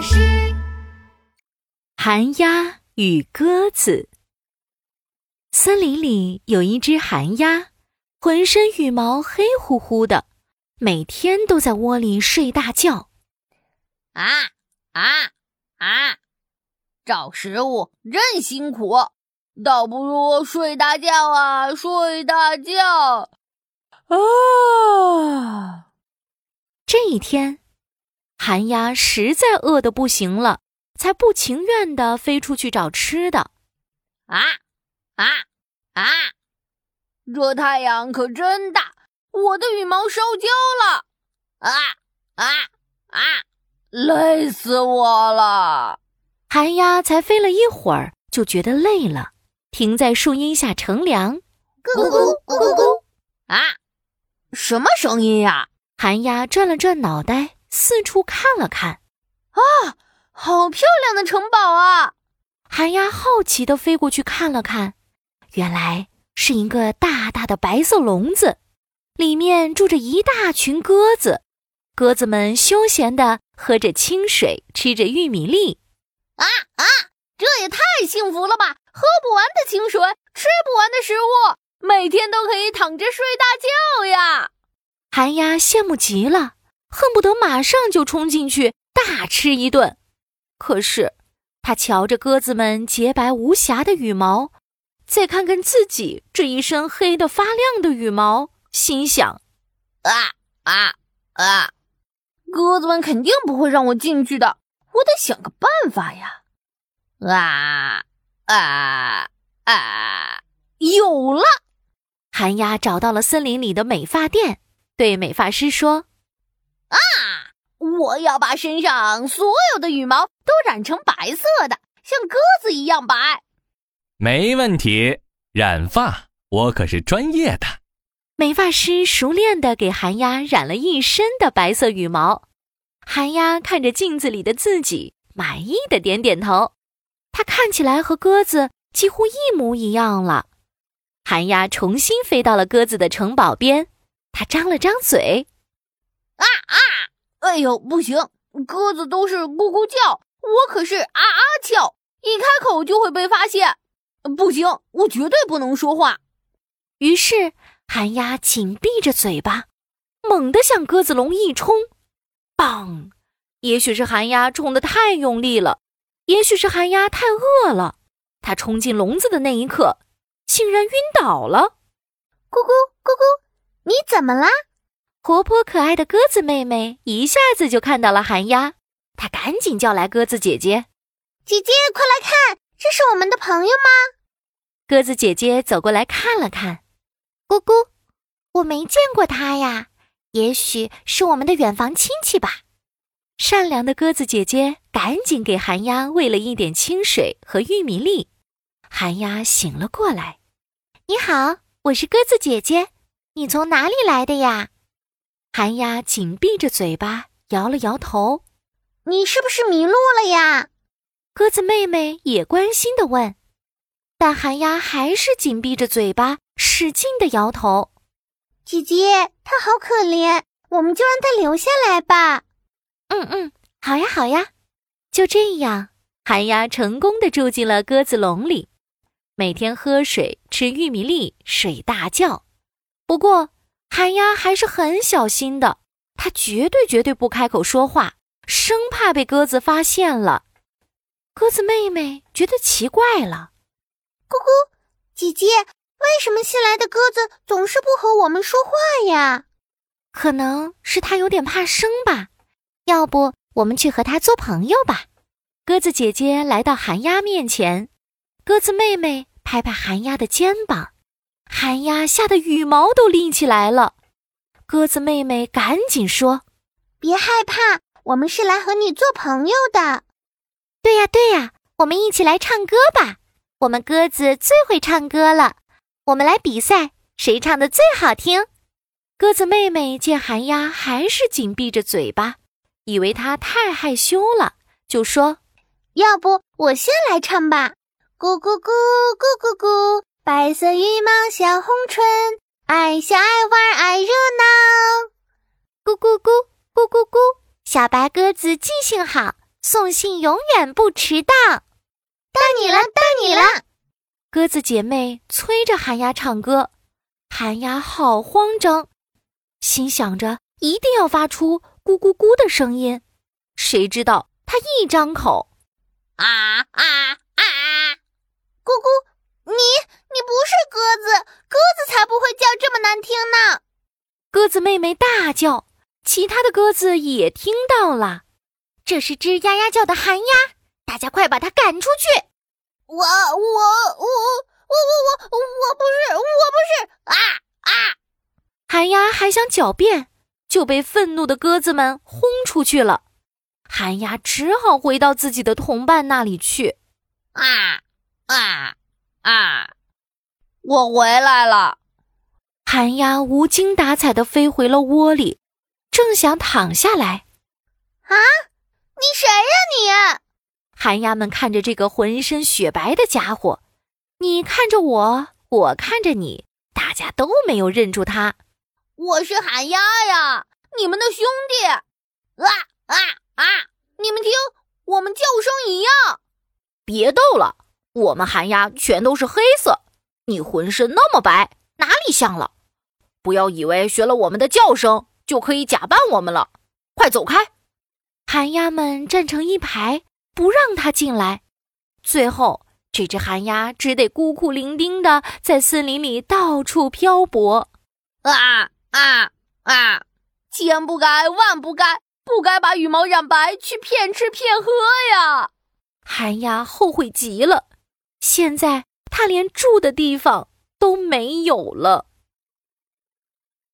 法师。寒鸦与鸽子。森林里有一只寒鸦，浑身羽毛黑乎乎的，每天都在窝里睡大觉。啊啊啊！找食物真辛苦，倒不如睡大觉啊，睡大觉。啊！这一天，寒鸦实在饿得不行了，才不情愿地飞出去找吃的。啊啊啊！这太阳可真大，我的羽毛烧焦了。啊啊啊！累死我了！寒鸦才飞了一会儿，就觉得累了，停在树荫下乘凉。咕咕咕咕咕！啊！什么声音呀？寒鸦转了转脑袋，四处看了看。啊，好漂亮的城堡啊！寒鸦好奇地飞过去看了看，原来是一个大大的白色笼子，里面住着一大群鸽子。鸽子们休闲地喝着清水，吃着玉米粒。啊啊，这也太幸福了吧！喝不完的清水，吃不完的食物。每天都可以躺着睡大觉呀！寒鸦羡慕极了，恨不得马上就冲进去大吃一顿。可是，他瞧着鸽子们洁白无瑕的羽毛，再看看自己这一身黑的发亮的羽毛，心想：啊啊啊！鸽子们肯定不会让我进去的，我得想个办法呀！啊啊啊！有了！寒鸦找到了森林里的美发店，对美发师说：“，我要把身上所有的羽毛都染成白色的，像鸽子一样白。”没问题，染发我可是专业的。美发师熟练的给寒鸦染了一身的白色羽毛。寒鸦看着镜子里的自己，满意的点点头。它看起来和鸽子几乎一模一样了。寒鸦重新飞到了鸽子的城堡边，它张了张嘴，啊啊！哎呦，不行，鸽子都是咕咕叫，我可是啊啊叫，一开口就会被发现。不行，我绝对不能说话。于是，寒鸦紧闭着嘴巴，猛地向鸽子笼一冲，砰！也许是寒鸦冲得太用力了，也许是寒鸦太饿了，它冲进笼子的那一刻。竟然晕倒了！咕咕咕咕，你怎么啦？活泼可爱的鸽子妹妹一下子就看到了寒鸦，她赶紧叫来鸽子姐姐：“姐姐，快来看，这是我们的朋友吗？”鸽子姐姐走过来看了看，咕咕，我没见过他呀，也许是我们的远房亲戚吧。善良的鸽子姐姐赶紧给寒鸦喂了一点清水和玉米粒，寒鸦醒了过来。你好，我是鸽子姐姐。你从哪里来的呀？寒鸦紧闭着嘴巴，摇了摇头。你是不是迷路了呀？鸽子妹妹也关心的问。但寒鸦还是紧闭着嘴巴，使劲的摇头。姐姐，它好可怜，我们就让它留下来吧。嗯嗯，好呀好呀。就这样，寒鸦成功的住进了鸽子笼里。每天喝水、吃玉米粒、睡大觉。不过，寒鸦还是很小心的，它绝对绝对不开口说话，生怕被鸽子发现了。鸽子妹妹觉得奇怪了：“咕咕，姐姐，为什么新来的鸽子总是不和我们说话呀？可能是它有点怕生吧。要不，我们去和它做朋友吧？”鸽子姐姐来到寒鸦面前，鸽子妹妹。拍拍寒鸦的肩膀，寒鸦吓得羽毛都立起来了。鸽子妹妹赶紧说：“别害怕，我们是来和你做朋友的。”“对呀，对呀，我们一起来唱歌吧！我们鸽子最会唱歌了，我们来比赛，谁唱的最好听？”鸽子妹妹见寒鸦还是紧闭着嘴巴，以为它太害羞了，就说：“要不我先来唱吧。”咕咕咕咕咕咕，白色羽毛小红唇，爱笑爱玩爱热闹。咕咕咕咕咕咕，小白鸽子记性好，送信永远不迟到。到你了，到你了！鸽子姐妹催着寒鸦唱歌，寒鸦好慌张，心想着一定要发出咕咕咕的声音。谁知道它一张口，啊啊啊！咕咕，你你不是鸽子，鸽子才不会叫这么难听呢。鸽子妹妹大叫，其他的鸽子也听到了，这是只鸭鸭叫的寒鸦，大家快把它赶出去。我我我我我我我不是我不是。啊啊。寒鸦还想狡辩，就被愤怒的鸽子们轰出去了。寒鸦只好回到自己的同伴那里去。啊啊。啊！我回来了。寒鸦无精打采的飞回了窝里，正想躺下来。啊！你谁呀你？寒鸦们看着这个浑身雪白的家伙，你看着我，我看着你，大家都没有认出他。我是寒鸦呀，你们的兄弟。啊啊啊！你们听，我们叫声一样。别逗了，我们寒鸦全都是黑色，你浑身那么白，哪里像了？不要以为学了我们的叫声就可以假扮我们了，快走开！寒鸦们站成一排。不让他进来，最后这只寒鸦只得孤苦伶仃的在森林里到处漂泊。啊啊啊！千不该万不该，不该把羽毛染白去骗吃骗喝呀！寒鸦后悔极了，现在他连住的地方都没有了。